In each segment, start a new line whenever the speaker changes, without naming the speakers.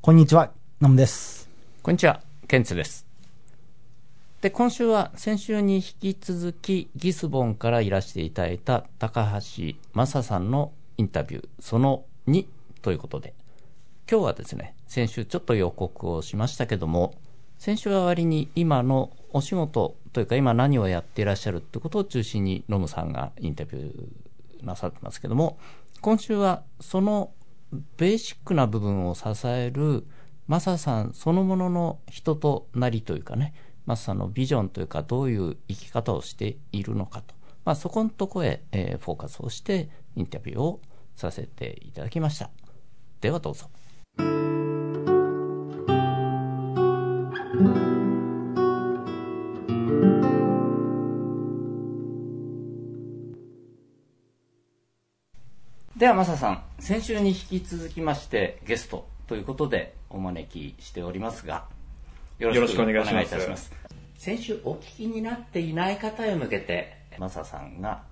こんにちは、ナムです。
こんにちは、ケンツです。で、今週は先週に引き続きギスボンからいらしていただいた高橋正さんのインタビューその2ということで、今日はですね、先週ちょっと予告をしましたけども、先週は割に今のお仕事というか今何をやっていらっしゃるってことを中心にノムさんがインタビューなさってますけども、今週はそのベーシックな部分を支えるマサさんそのものの人となりというかね、マサさんのビジョンというかどういう生き方をしているのかと、まあ、そこのとこへ、えーフォーカスをしてインタビューをさせていただきました。ではどうぞ。ではマサさん先週に引き続きましてゲストということでお招きしておりますがよ
ろしくお願いします
先週お聞きになっていない方へ向けてマサさんが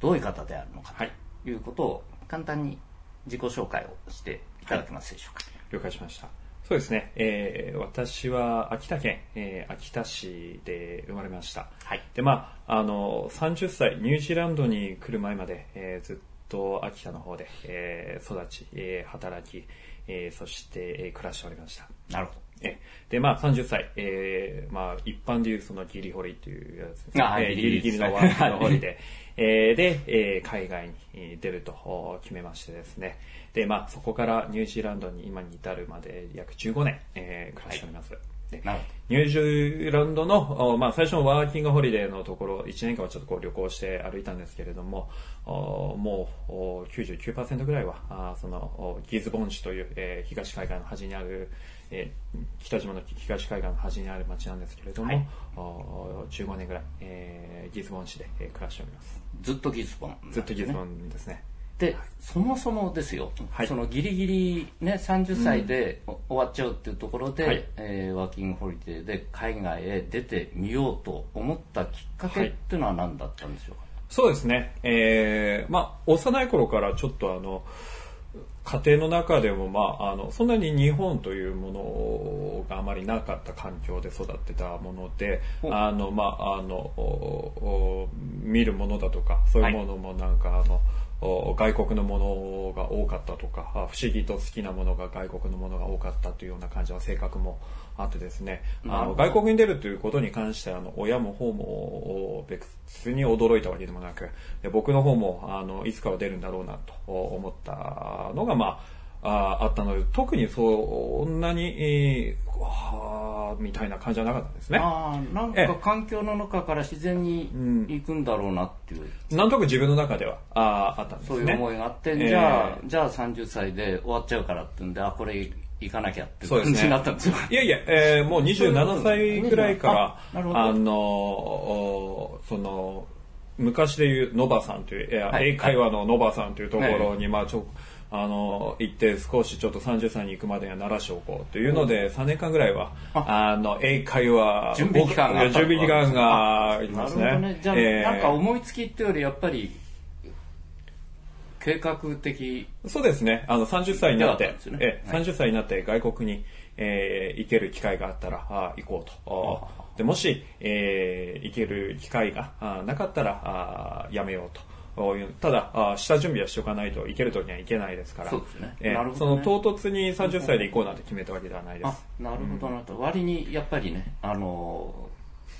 どういう方であるのか
はい。
ということを簡単に自己紹介をしていただけますでしょうか、
了解しました。そうですね、えー私は秋田県、えー秋田市で生まれました、
はい。
でまああの30歳ニュージーランドに来る前まで、えーずっと秋田の方で、えー育ち、えー働き、えーそして、えー暮らしておりました
なるほど
えで、まあ、30歳、えーまあ、一般でいうそのギリホリっていうやつですね。
あはい
えー
ギリギリ
のワークのホリで、えーで、えー海外に出るとお決めましてですね。で、まあ、そこからニュージーランドに今に至るまで約15年、えー暮らしております。で
なるほ
ニュージーランドの、おまあ、最初のワーキングホリデーのところ、1年間はちょっとこう旅行して歩いたんですけれども、おもうお99%ぐらいは、そのおギズボン市という、えー東海岸の端にある、えー北島の東海岸の端にある町なんですけれども、
はい
お15年ぐらい、えーギズボン市で、えー暮らしております。
ずっとギスボンね、
ずっとギズボンですね。
でそもそもですよ、
はい。
そのギリギリ、ね、30歳でお終わっちゃうっていうところで、
はい。
えーワーキングホリデーで海外へ出てみようと思ったきっかけっていうのは何だったんでしょうか、
そうですね。えーまあ、幼い頃からちょっとあの、家庭の中でも、まあ、あの、そんなに日本というものがあまりなかった環境で育ってたもので、
お。
あの、まあ、あの、見るものだとか、そういうものもなんか、あの、お外国のものが多かったとか、あ不思議と好きなものが外国のものが多かったというような感じは性格もあってですね、あの外国に出るということに関してあの親も方も別に驚いたわけでもなく、で僕の方もあのいつかは出るんだろうなと思ったのが、まあ、ああったので、特にそんなに、えーわーみたいな感じはなかったんですね。
ああなん
ええ。
か環境の中から自然に行くんだろうなっていう、
なんとなく自分の中ではああったんですね。
そういう思いがあって、
ええ。
じゃあじゃあ30歳で終わっちゃうからってんであこれ行かなきゃっていう感じになったんですよ
いやいや、えーもう27歳ぐらいから、
あ
あのおその、昔でいうノバさんという、
はい。
英会話のノバさんというところに、まあちょ、あの、行って少しちょっと30歳に行くまでには慣らしておこうというので、3年間ぐらいは、あ。の、英会話、
準備期間が
準備期間がますね。
ほどね。じゃあ、
えー
なんか思いつきっていうよりやっぱり計画的。
そうですね。あの、30歳になって、
ね。
ええ
はい。
30歳になって外国に、えー行ける機会があったら、あ行こうと。あでもし、えー行ける機会があなかったら、あやめようと。こういうただあ、下準備はしておかないといける時にはいけないですから、
そうです
その唐突に30歳で行こうなんて決めたわけではないで
あ
す。
なるほどなるほど。割にやっぱりねあの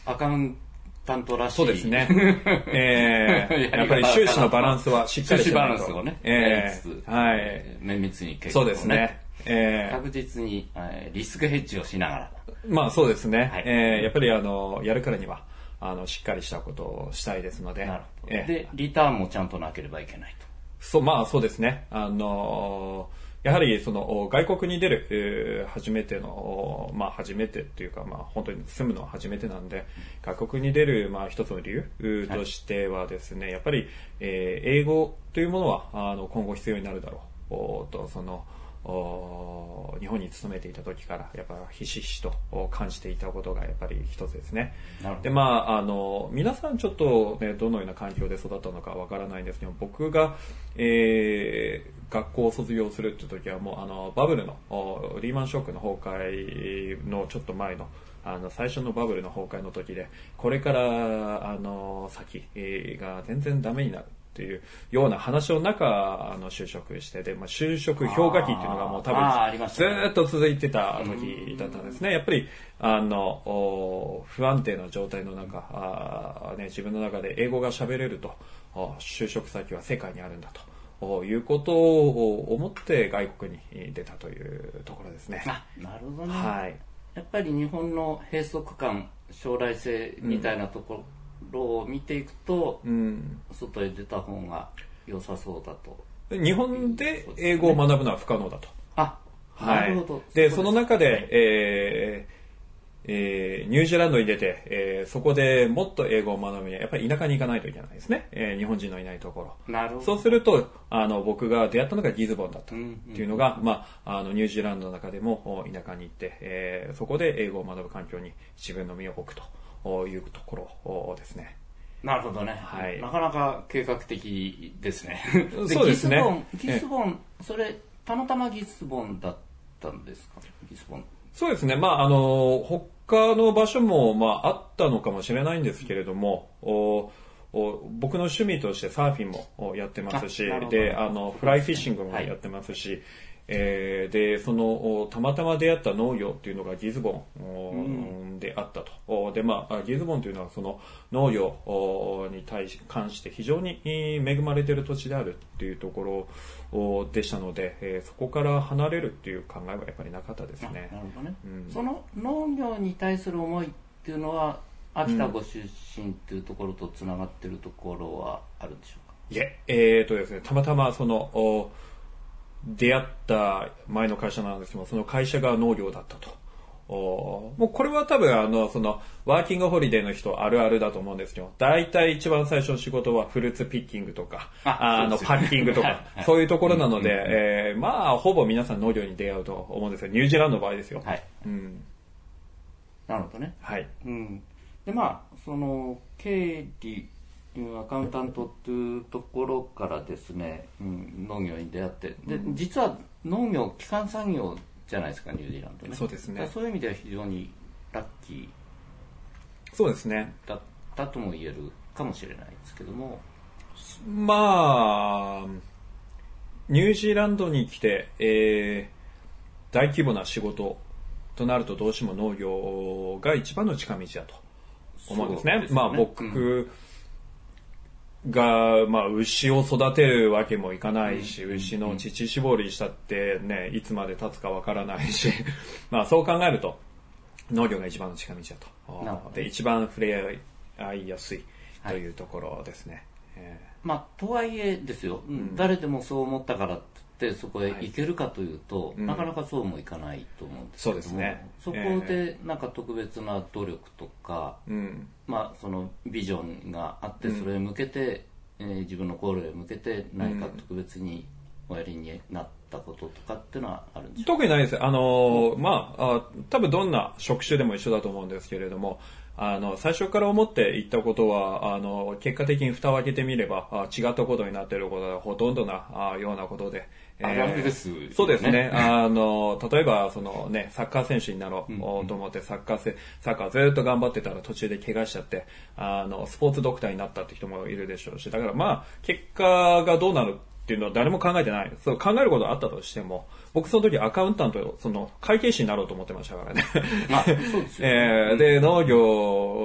アカウンタントらしい。
そうですね。ええやっぱり収支のバランスはしっかりしてないと。
ランスをね、
ええ
やりつつ
はい。
綿密に計画を
そうですね。ええ。
確実に、えーリスクヘッジをしながら。
まあそうですね。
はい。
えーやっぱりあの、やるからには、あの、しっかりしたことをしたいですので。
なるほど、
えー
でリターンもちゃんとなければいけないと
そう、まあそうですね。あのーやはりその外国に出る、えー初めての、まあ初めてっていうか、まあ本当に住むのは初めてなんで、外国に出る、まあ一つの理由としてはですね、やっぱり、えー英語というものは、あの、今後必要になるだろう。おと、その、お日本に勤めていた時からやっぱひしひしとお感じていたことがやっぱり一つですね。でまああの皆さんちょっとねどのような環境で育ったのかわからないんですけど僕が、えー学校を卒業するって時はもうあのバブルのおリーマンショックの崩壊のちょっと前のあの最初のバブルの崩壊の時でこれからあの先えーが全然ダメになるっていうような話の中あの就職してで、まあ、就職氷河期っていうのがもう多分ずっと続いてた時だったんですね。やっぱりあのお不安定な状態の中あー、ね、自分の中で英語が喋れるとお就職先は世界にあるんだと。おいうことを思って外国に出たというところですね。
あなるほどね、
はい。
やっぱり日本の閉塞感将来性みたいなところを見ていくと、
うん。
外へ出た方が良さそうだと。
日本で英語を学ぶのは不可能だと。
あ、
は
ないるほど。
で、その中で、えーえーニュージーランドに出て、えーそこでもっと英語を学ぶには、やっぱり田舎に行かないといけないですね。えー日本人のいないところ。
なるほど。
そうすると、あの、僕が出会ったのがギズボンだったっ
うん
ていうのが、まあ、あの、ニュージーランドの中でもお田舎に行って、えーそこで英語を学ぶ環境に自分の身を置くとおいうところおですね。
なるほどね、
はい。
なかなか計画的ですね。
そうですね。
ギスボンギスボンそれたまたまギスボンだったんですか？ギスボン。
そうですね。まあ、あの、他の場所も、まあ、あったのかもしれないんですけれども、おお僕の趣味としてサーフィンもおやってますしで、あの、フライフィッシングも
はい。
やってますし、えーで、その、おたまたま出会った農業っていうのがギズボンおであったと。おで、まあ、ギズボンというのはその農業おに対し、関して非常にえー恵まれている土地であるっていうところおでしたので、えーそこから離れるっていう考えはやっぱりなかったですね。
なるほどね、
うん。
その農業に対する思いっていうのは秋田ご出身っていうところとつながってるところはあるんでしょうか、
いえ、えーとですね、たまたまその、お出会った前の会社なんですけども、その会社が農業だったと。おもうこれは多分あの、その、ワーキングホリデーの人あるあるだと思うんですけど、大体一番最初の仕事はフルーツピッキングとか、あの、パッキングとか、そういうところなので、えーまあ、ほぼ皆さん農業に出会うと思うんですよ。ニュージーランドの場合ですよ。
はい
うん。
なるほどね
はい。
うん、でまあその経理うんアカウンタントっていうところからですね、うん、農業に出会って。で、実は農業基幹産業じゃないですかニュージーランドね。
そうですね。
そういう意味では非常にラッキ
そうですね。
ーだったとも言えるかもしれないですけども。
まあ、ニュージーランドに来て、えー大規模な仕事となるとどうしても農業が一番の近道だと思うんですね。
すよね。
まあ僕が、まあ牛を育てるわけもいかないし、牛の乳搾りしたってね、いつまで経つかわからないし、まあそう考えると農業が一番の近道だと。で、一番触れ合いやすいというところですね。えー
まあとはいえですよ、誰でもそう思ったからってそこへ行けるかというと、
うん
なかなかそうもいかないと思うんですけども
そうですね
そこでなんか特別な努力とか、
うん。
まあ、そのビジョンがあってそれへ向けて、えー自分のゴールへ向けて何か特別におやりになったこととかっていうのはあるんでしょ
特にないです。あのーまあ、あ多分どんな職種でも一緒だと思うんですけれども、あの、最初から思って言ったことは、あの、結果的に蓋を開けてみれば、あ違ったことになっていることがほとんどなあようなことで。
あるあるです
そうですね。あの、例えば、そのね、サッカー選手になろうと思って、サッカーせ、サッカーずっと頑張ってたら途中で怪我しちゃって、あの、スポーツドクターになったって人もいるでしょうし、だからまあ、結果がどうなるっていうのは誰も考えてない。そう考えることはあったとしても、僕その時アカウンタント、その会計士になろうと思ってましたからね。
まあそうですよね
えーで、農業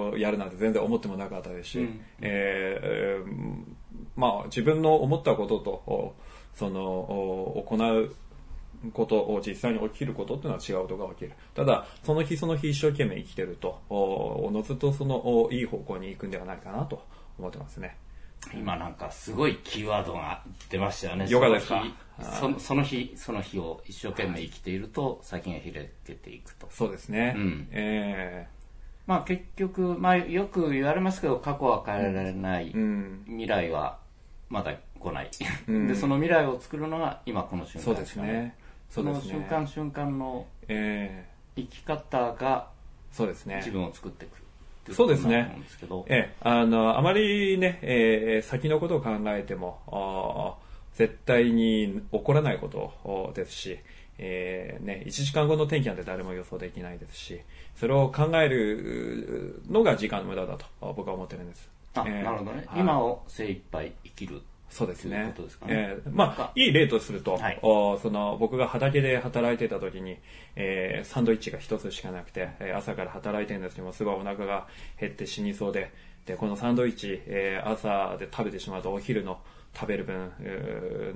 をやるなんて全然思ってもなかったですし、
うん
えーえーまあ自分の思ったことと、おその、お行うことを実際に起きることっていうのは違うことが起きる。ただ、その日その日一生懸命生きてると、おおのずとそのおいい方向に行くんではないかなと思ってますね。
今なんかすごいキーワードが出ましたよね。
ヨガですか？
その日その日、その日を一生懸命生きていると先が開けていくと。
そうですね。
うん
え
まあ結局、まあよく言われますけど、過去は変えられない。
えうん。
未来はまだ来ない。
うん
で、その未来を作るのが今この瞬間
そうですね。
その瞬間瞬間の
ええ
生き方が
そうですね。
自分を作っていく
そうですね。ええ、あの、あまりね、えー先のことを考えても、絶対に起こらないことですし、えーね、1時間後の天気なんて誰も予想できないですし、それを考えるのが時間の無駄だと僕は思ってるんです。
あ、
えー
なるほどね。
はい
今を精一杯生きる。
そうですね。
ということですかね。
えーまあ、いい例とすると、
はい。
おその僕が畑で働いてた時に、えーサンドイッチが一つしかなくて、えー朝から働いてるんですけども、すごいお腹が減って死にそうで、で、このサンドイッチ、えー朝で食べてしまうとお昼の食べる分、う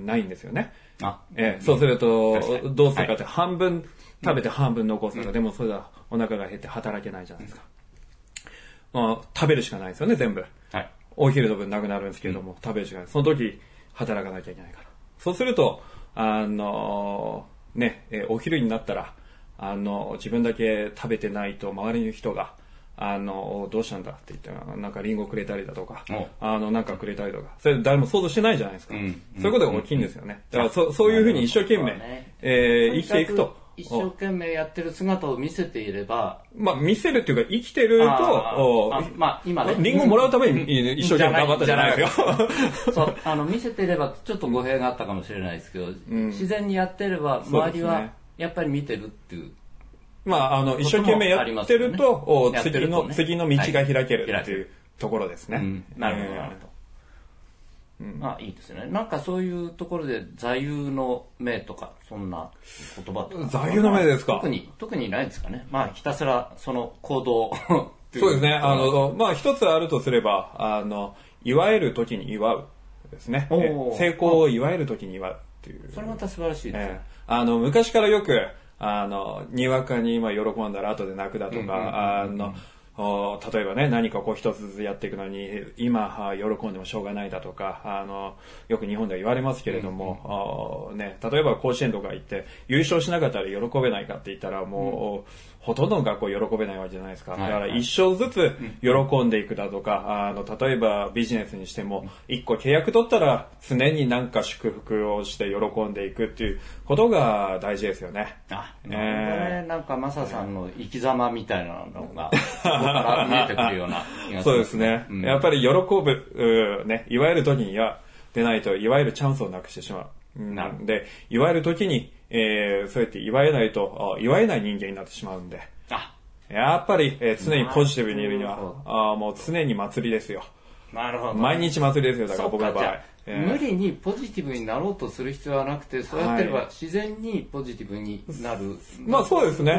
ーないんですよね。
あ、
えーそうする
確かに。
と、どうするかって半分食べて半分残すのが、でもそれはお腹が減って働けないじゃないですか。まあ、食べるしかないですよね、全部。
はい。
お昼の分なくなるんですけれども、食べる時間、その時、働かなきゃいけないから。そうすると、あのね、えーお昼になったら、あの自分だけ食べてないと、周りの人が、あのどうしたんだって言ったら、なんかリンゴくれたりだとか
お、
あの、なんかくれたりとか、それ誰も想像してないじゃないですか。
うん
そういうことが大きいんですよね。だからそ、そういうふうに一生懸命、
ね
えー生きていくと。
一生懸命やってる姿を見せていれば、
まあ、見せるっていうか、生きてると、
あまあ今ね。
リンゴもらうために一生懸命頑張ったじゃないです
じゃ
か。
そう、あの、見せていればちょっと語弊があったかもしれないですけど、自然にやってれば、周りはやっぱり見てるっていう。
まあ、あの、一生懸命やってると、次の、次の道が開ける
はい
っていうところですね。
うんなるほど、
えー
なるほど。まあいいですね。なんかそういうところで座右の銘とか、そんな言葉とか。
座右の銘ですか？
特に、特にないですかね。まあひたすらその行動ってい
そうですね。あの、まあ、一つあるとすれば、あの、祝える時に祝うですね。成功を祝える時に祝うっていう。
それまた素晴らしいです
え
ね。
えあの、昔からよく、あの、にわかに今喜んだら後で泣くだとか、あの、お例えばね、何かこう一つずつやっていくのに、今、あ喜んでもしょうがないだとか、あの、よく日本では言われますけれども、おね、例えば甲子園とか行って、優勝しなかったら喜べないかって言ったら、もう、ほとんどの学校喜べないわけじゃないですか。だ
はい
から一生ずつ喜んでいくだとか、あの、例えばビジネスにしても、一個契約取ったら常になんか祝福をして喜んでいくっていうことが大事ですよね。
あ、
えー
なるほどね。なんかマサさんの生き様みたいなのが、そこから見えてくるような気がします
そうですね。
うん
やっぱり喜ぶ、うね、いわゆる時には出ないと、いわゆるチャンスをなくしてしまう。うん
なるほど
で、いわゆる時に、えーそうやって祝えないと、あ祝えない人間になってしまうんで、
あ、
やっぱり、えー常にポジティブにいるには、あーもう常に祭りですよ。
なるほど。
毎日祭りですよ、だから僕の場合。えー
無理にポジティブになろうとする必要はなくて、そうやってれば
はい
自然にポジティブになる。
まあそうですね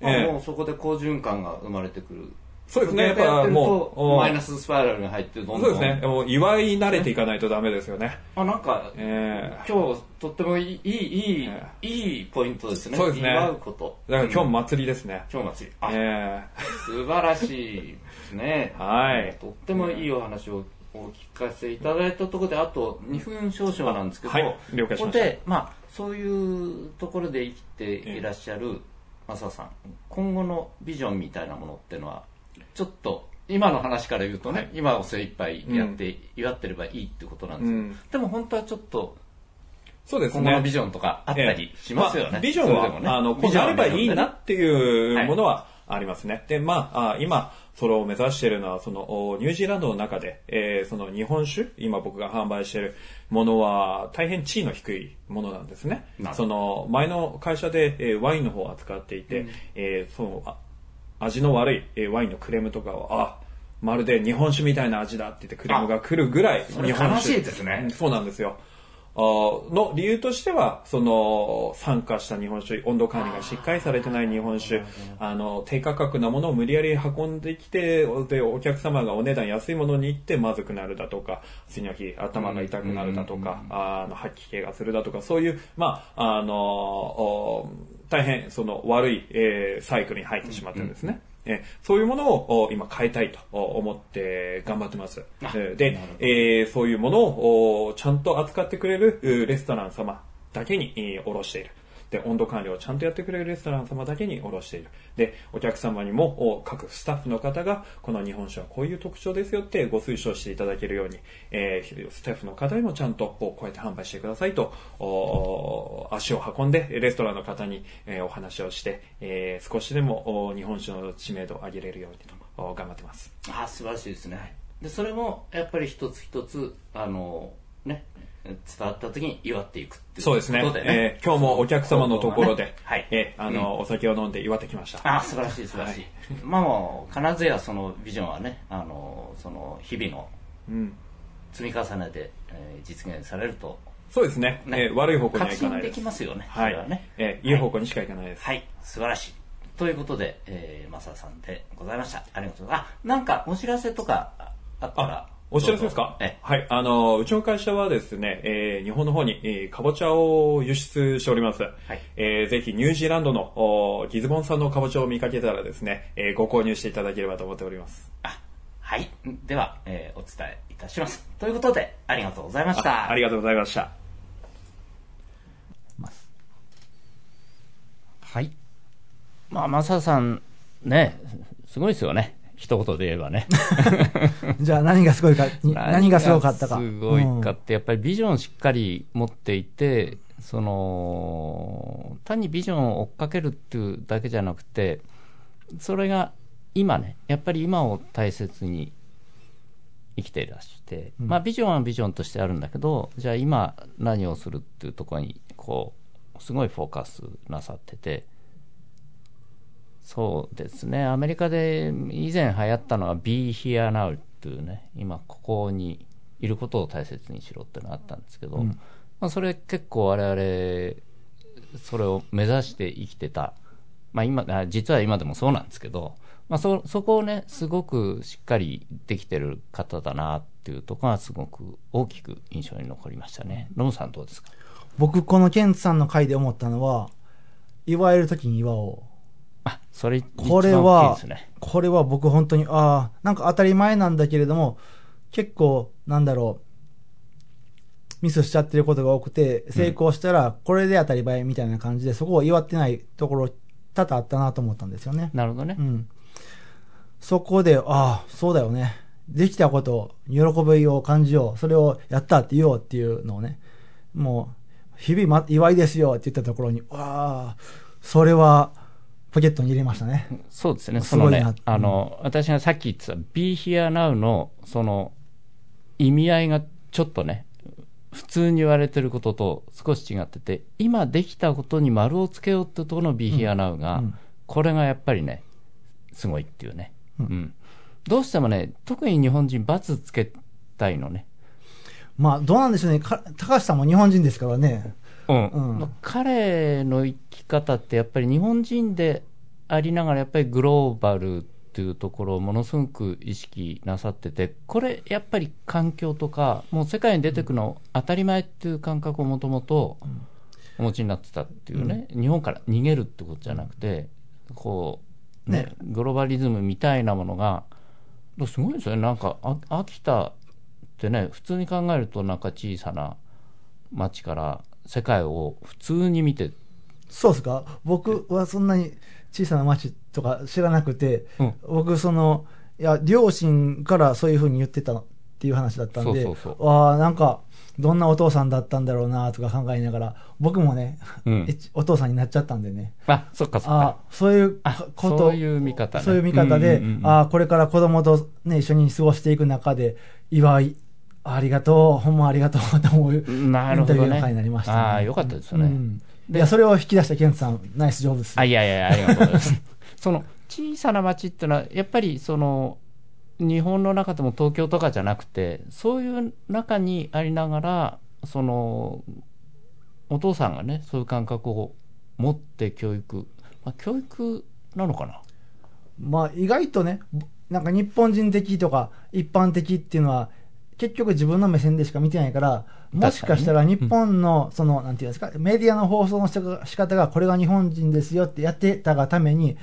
まあ
ええ
もうそこで好循環が生まれてくる。
そうですね
やっ
ぱもうお
マイナススパイラルに入ってどんどん。
そうですね。。もう祝い慣れていかないとダメですよね。
あ、なんか、
えー
今日とってもいい、いい、いいポイントですね。
そうですね
祝うこと。
だから今日祭りですね。
今日祭り。あ、
え
素晴らしいですね。
はい
とってもいいお話をお聞かせいただいたところで、あと2分少々なんですけど、
はい了解しました
ここで、まあ、そういうところで生きていらっしゃるマサさん、今後のビジョンみたいなものっていうのは、ちょっと、今の話から言うとね、
はい
今を精一杯やって、祝ってればいいってことなんですけど、
うん
でも本当はちょっと、
そうですね。
今後のビジョンとかあったりしますよね。
まあビジョンは、
ね
あの、こうなればいいなっていう
はい
ものはありますね。で、まあ、あ今、それを目指しているのは、その、おニュージーランドの中で、えーその日本酒、今僕が販売しているものは、大変地位の低いものなんですね。その、前の会社で、えーワインの方を扱っていて、えーその、あ味の悪い、えーワインのクレームとかを、あ、まるで日本酒みたいな味だって言ってクレームが来るぐらい日本酒。
悲しいですね
うんそうなんですよ。の理由としては、その、酸化した日本酒、温度管理がしっかりされてない日本酒、あの、低価格なものを無理やり運んできて、で、お客様がお値段安いものに行ってまずくなるだとか、次の日頭が痛くなるだとか、あの、吐き気がするだとか、そういう、まあ、あの、お大変、その、悪い、えーサイクルに入ってしまってるんですね。えーそういうものをお今変えたいとお思って頑張ってます。えーで、えーそういうものをおちゃんと扱ってくれるうレストラン様だけにえー卸している。で、温度管理をちゃんとやってくれるレストラン様だけに卸している。で、お客様にも、各スタッフの方が、この日本酒はこういう特徴ですよってご推奨していただけるように、えースタッフの方にもちゃんと、こうやって販売してくださいと、足を運んで、レストランの方に、えーお話をして、えー少しでも日本酒の知名度を上げれるようにと、頑張ってます。
あ素晴らしいですねでそれもやっぱり一つ一つあのね伝わった時に祝っていくっていう
そうですね。
ことで
えー今日もお客様のところで、
はい。
えーあの、お酒を飲んで祝ってきました。
ああ素晴らしい素晴らしい、まあもう必ずやそのビジョンはねあのその日々の
うん。
積み重ねで、えー実現されると。
そうですね。
ね。
えー悪い方向にはい
確信で
かないです。
きますよね
はい。
それはね
えーいい方向にしかいかないです。
はい。素晴らしい。ということで、えー、マサさんでございました。ありがとうございます。あなんかお知らせとかあったら。
あ、お知らせですか？はい。あの、うちの会社はですね、えー日本の方に、えーかぼちゃを輸出しております。えーぜひニュージーランドのおギズボン産のかぼちゃを見かけたらですね、えーご購入していただければと思っております。
あはいでは、えーお伝えいたしますということでありがとうございました
ありがとうございました。
はい。まあ、マサさん、ね、すごいですよね。一言で言えばね。
じゃあ何がすごいか、に何がすごかったか。
すごいか
うん
って、やっぱりビジョンをしっかり持っていて、その、単にビジョンを追っかけるっていうだけじゃなくて、それが今ね、やっぱり今を大切に生きていらして、まあビジョンはビジョンとしてあるんだけど、じゃあ今何をするっていうところに、こう、すごいフォーカスなさってて、そうですね、アメリカで以前流行ったのは Be Here Now っていうね、今ここにいることを大切にしろっていうのがあったんですけど、まあ、それ結構我々、それを目指して生きてた、まあ今、あ実は今でもそうなんですけど、まあそ、そこをね、すごくしっかりできてる方だなっていうところがすごく大きく印象に残りましたね。ノムさんどうですか？
僕、このケンツさんの回で思ったのは、祝える時に祝おう。
あ、それ一
これは
ね。、
これは僕本当に、ああ、なんか当たり前なんだけれども、結構、なんだろう、ミスしちゃってることが多くて、成功したら、これで当たり前みたいな感じで、そこを祝ってないところ、多々あったなと思ったんですよね。
なるほどね
う。ん。そこで、ああ、そうだよね。できたこと、喜びを感じよう。それをやったって言おうっていうのをね、もう、日々、ま、祝いですよって言ったところに、わあ、それは、ポケットに入れましたね。
そうですね、そのね、あの、私がさっき言ってた Be Here Now の、その、意味合いがちょっとね、普通に言われてることと少し違ってて、今できたことに丸をつけようってところの Be Here Now が、
うん
これがやっぱりね、すごいっていうね。うん。どうしてもね、特に日本人、罰つけたいのね。
まあ、どうなんでしょうね。か高橋さんも日本人ですからね。
うん。彼の生き方ってやっぱり日本人でありながらやっぱりグローバルっていうところをものすごく意識なさっててこれやっぱり環境とかもう世界に出てくの当たり前っていう感覚をもともとお持ちになってたっていうね、日本から逃げるってことじゃなくてこうねグローバリズムみたいなものがすごいですよね。なんかあ秋田ってね普通に考えるとなんか小さな町から世界を普通に見て。
そうですか？僕はそんなに小さな町とか知らなくて、
うん。
僕、その、いや、両親からそういうふうに言ってたっていう話だったんで、ああ、なんか、どんなお父さんだったんだろうなとか考えながら、僕もね、
うん。
えお父さんになっちゃったんでね、
あそっかそっ
あ
か。
あそういう
あ
こと、
そういう見方ね。
そういう見方で、
うんうんうん
ああ、これから子供とね、一緒に過ごしていく中で、祝い、ありがとう、ほんまありがとうと思う、
なるほどね。
インタビューの回になりましたね。
ああよかったですよね、
うん。いや、それを引き出したケンツさん、ナイス上手です。
あいやいやありがとうございます。その小さな町っていうのはやっぱりその日本の中でも東京とかじゃなくてそういう中にありながらそのお父さんがねそういう感覚を持って教育、まあ、教育なのかな？
まあ、意外とね、なんか日本人的とか一般的っていうのは、結局自分の目線でしか見てないから、もしかしたら日本の、その、なんていうんですか、メディアの放送の仕方がこれが日本人ですよってやってたがために、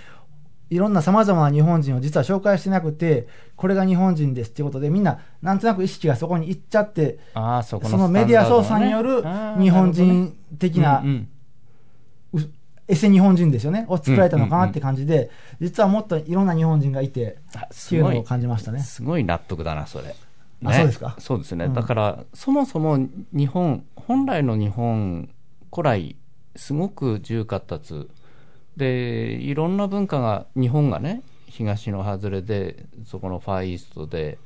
いろんな様々な日本人を実は紹介してなくて、これが日本人ですっていうことで、みんな、なんとなく意識がそこに行っちゃって、
ああ、そこの
そのメディア操作による日本人的な
うんうん。
エセ日本人ですよね、を作られたのかなって感じで、実はもっといろんな日本人がいて、
あ
っていうのを感じましたね。
すごい納得だな、それ。
あそうですか
そうですね。
うん
だから、そもそも日本、本来の日本、古来、すごく自由活発。で、いろんな文化が、日本がね、東の外れで、そこのファーイーストで、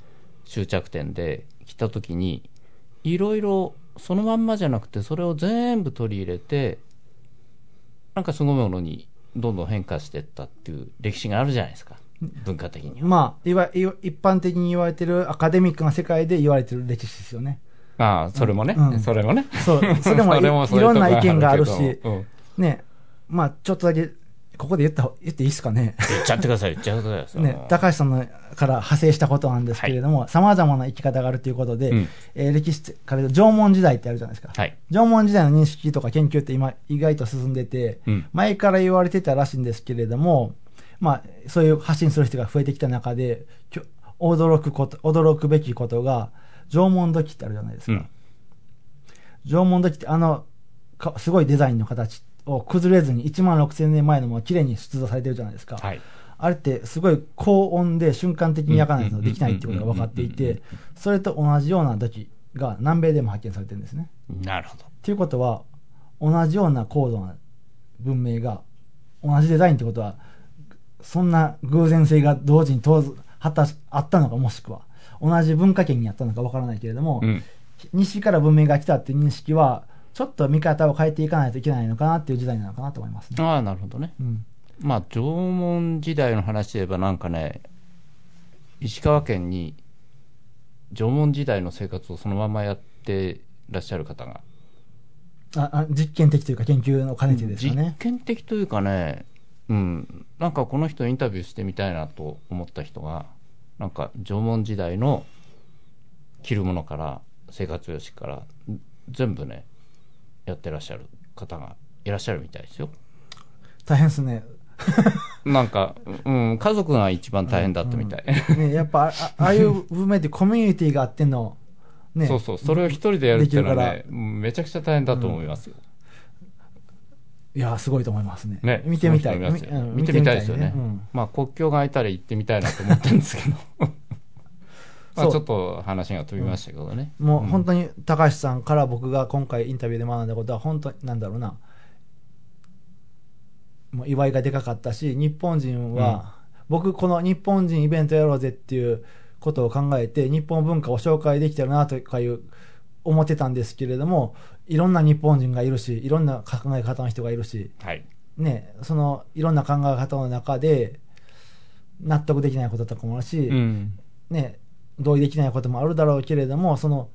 終着点で来た時に、いろいろ、そのまんまじゃなくて、それを全部取り入れて、なんかすごいものにどんどん変化していったっていう歴史があるじゃないですか。文化的には。
まあ、いわいわ一般的に言われてる、アカデミックな世界で言われてる歴史ですよね。
ああ、それもね、
うん
それもね。
そう、それも いろんな意見がある
け
し、
どうん
ね、まあ、ちょっとだけ、ここで言った方、言っていいですかね。
言っちゃってください、言っちゃってください。
ね、高橋さんのから派生したことなんですけれども、様々な生き方があるということで、
うん
えー歴史から縄文時代ってあるじゃないですか。
はい。
縄文時代の認識とか研究って今意外と進んでて、
うん
前から言われてたらしいんですけれども、まあ、そういう発信する人が増えてきた中で、驚くこと、驚くべきことが、縄文土器ってあるじゃないですか。
うん。
縄文土器ってあの、かすごいデザインの形を崩れずに1万6000年前のものが綺麗に出土されてるじゃないですか。
はい。
あれってすごい高温で瞬間的に焼かないとできないってことが分かっていて、それと同じような土器が南米でも発見されてるんですね。
なるほど。
ということは、同じような高度な文明が同じデザインってことは、そんな偶然性が同時に当然発達あったのかもしくは、同じ文化圏にあったのか分からないけれども、
うん。
西から文明が来たっていう認識は、ちょっと見方を変えていかないといけないのかなっていう時代なのかなと思いますね。
ああ、なるほどね。
うん。
まあ、縄文時代の話で言えば、なんかね、石川県に縄文時代の生活をそのままやってらっしゃる方が、
ああ実験的というか研究の兼ねてですか
実
ね。
験的というかね、うん、なんかこの人インタビューしてみたいなと思った人が、なんか縄文時代の着るものから生活様式から全部ね、やってらっしゃる方がいらっしゃるみたいですよ。
大変ですね。
なんか、うん、家族が一番大変だったみたい。
ね、やっぱあ、あいう文明ってコミュニティがあっての、ね、
そうそう、それを一人でやるっていうのは
で
ね、うんめちゃくちゃ大変だと思いますよ。
いや、すごいと思いますね。
ね、
見てみたい。
見てみたいですよね。
うん
まあ、国境が空いたら行ってみたいなと思ってるんですけど。まあ、ちょっと話が飛びましたけどね。
もう本当に高橋さんから僕が今回インタビューで学んだことは本当になんだろうなもう祝いがでかかったし日本人は、僕この日本人イベントやろうぜっていうことを考えて日本文化を紹介できたらなとかいう思ってたんですけれどもいろんな日本人がいるしいろんな考え方の人がいるし
はい。
ねそのいろんな考え方の中で納得できないこととかもあるし、
うん。
ね、同意できないこともあるだろうけれども、その、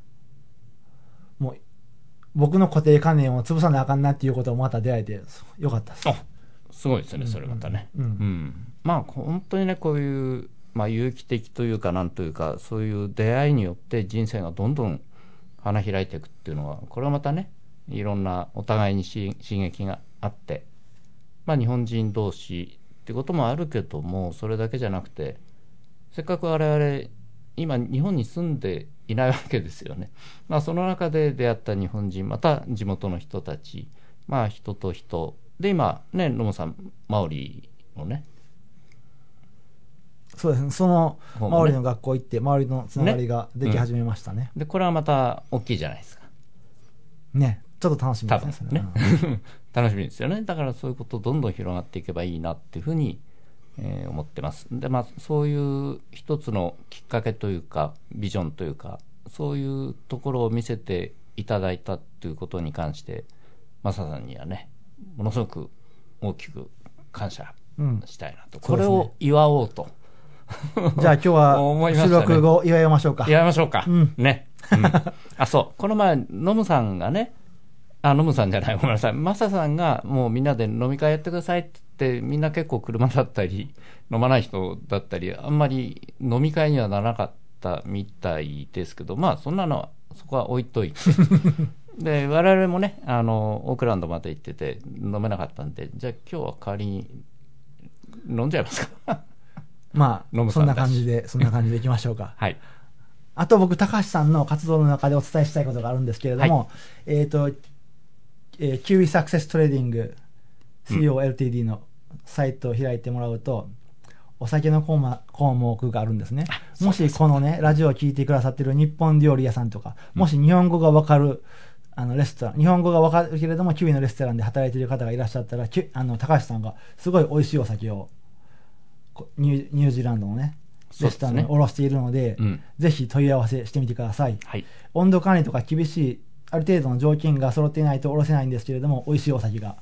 もう、僕の固定観念を潰さなあかんなっていうことをまた出会えて、よかったです。
あ、すごいですね、それまたね。
うん
うん。まあ、本当にね、こういう、まあ、有機的というか、なんというか、そういう出会いによって人生がどんどん花開いていくっていうのは、これはまたね、いろんなお互いに刺激があって、まあ、日本人同士ってこともあるけども、それだけじゃなくて、せっかく我々、今、日本に住んでいないわけですよね。まあ、その中で出会った日本人、また地元の人たち、まあ、人と人。で、今、ね、野茂さん、マオリのね、
そうですね。その、周りの学校行って、周りのつながりができ始めましたね。
で、これはまた大きいじゃないですか。
ね。ちょっと楽しみ
多
ですね。
分ね
うん。
楽しみですよね。だからそういうことどんどん広がっていけばいいなっていうふうに、えー思ってます。で、まあ、そういう一つのきっかけというか、ビジョンというか、そういうところを見せていただいたということに関して、マサさんにはね、ものすごく大きく感謝
うん
したいなと。
そうですね
これを祝おうと。
じゃあ今日は収録後祝いましょうか。
やりましょうか。
うん
ね。うん あ、そう。この前、ノムさんがね、あ、ノムさんじゃない、ごめんなさい。マサさんがもうみんなで飲み会やってくださいって言って、みんな結構車だったり、飲まない人だったり、あんまり飲み会にはならなかったみたいですけど、まあそんなのは、そこは置いといて。で、我々もね、あの、オークランドまで行ってて飲めなかったんで、じゃあ今日は代わりに飲んじゃいますか
まあ、そんな感じで、そんな感じでいきましょうか。
はい。
あと僕、高橋さんの活動の中でお伝えしたいことがあるんですけれども、えっ、と、えー、キウイサクセストレーディング COLTD のサイトを開いてもらうと、お酒の項目があるんですね。もしこのね、ラジオを聞いてくださってる日本料理屋さんとか、もし日本語がわかる、あの、レストラン、日本語がわかるけれども、キウイのレストランで働いている方がいらっしゃったら、あの、高橋さんがすごい美味しいお酒を、こニュージーランドのね、レストランに卸しているので、
うん
ぜひ問い合わせしてみてください。
はい。
温度管理とか厳しい、ある程度の条件が揃っていないと卸せないんですけれども、美味しいお酒が、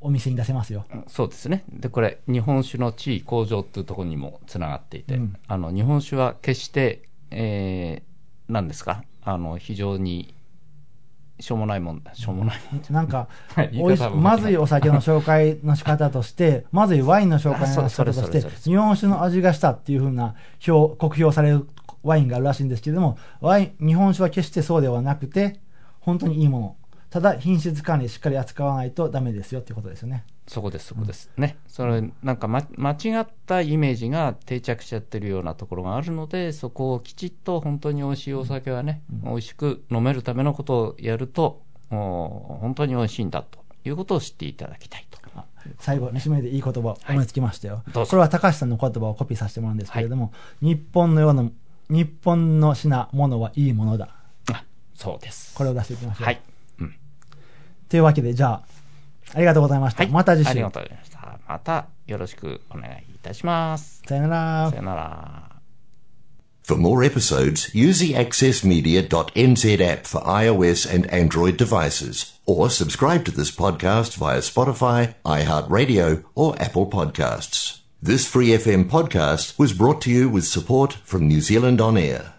お店に出せますよ。
そうですね。で、これ、日本酒の地位向上っていうところにもつながっていて、
うん
あの、日本酒は決して、えー、何ですか？あの、非常に、しょうもないもんだ。しょうもないもんだ。
なんか、
はい
まずいお酒の紹介の仕方として、まずいワインの紹介の仕方として日本酒の味がしたっていうふうな表、酷評されるワインがあるらしいんですけれども、ワイン、日本酒は決してそうではなくて、本当にいいもの。ただ、品質管理しっかり扱わないとダメですよっていうことですよね。
そこです、そこです。ね。それ、なんか、ま、間違ったイメージが定着しちゃってるようなところがあるので、そこをきちっと本当に美味しいお酒はね、美味しく飲めるためのことをやると、お本当に美味しいんだということを知っていただきたいと。
最後、締めでいい言葉思いつきましたよ。
どうぞ
これは高橋さんの言葉をコピーさせてもらうんですけれども、日本のような、日本の品物はいいものだ。
あ、そうです。
これを出していきましょう。
はい。うん。
というわけで、じゃあ、ありがとうございました。
はい。
また次週
ありが。とうございました。またよろしくお願いいたします。
さよなら
さ。よなら。
For more episodes, use the accessmedia.nz app for iOS and Android devices, or subscribe to this podcast via Spotify, iHeartRadio, or Apple Podcasts. This Free FM podcast was brought to you with support from New Zealand On Air.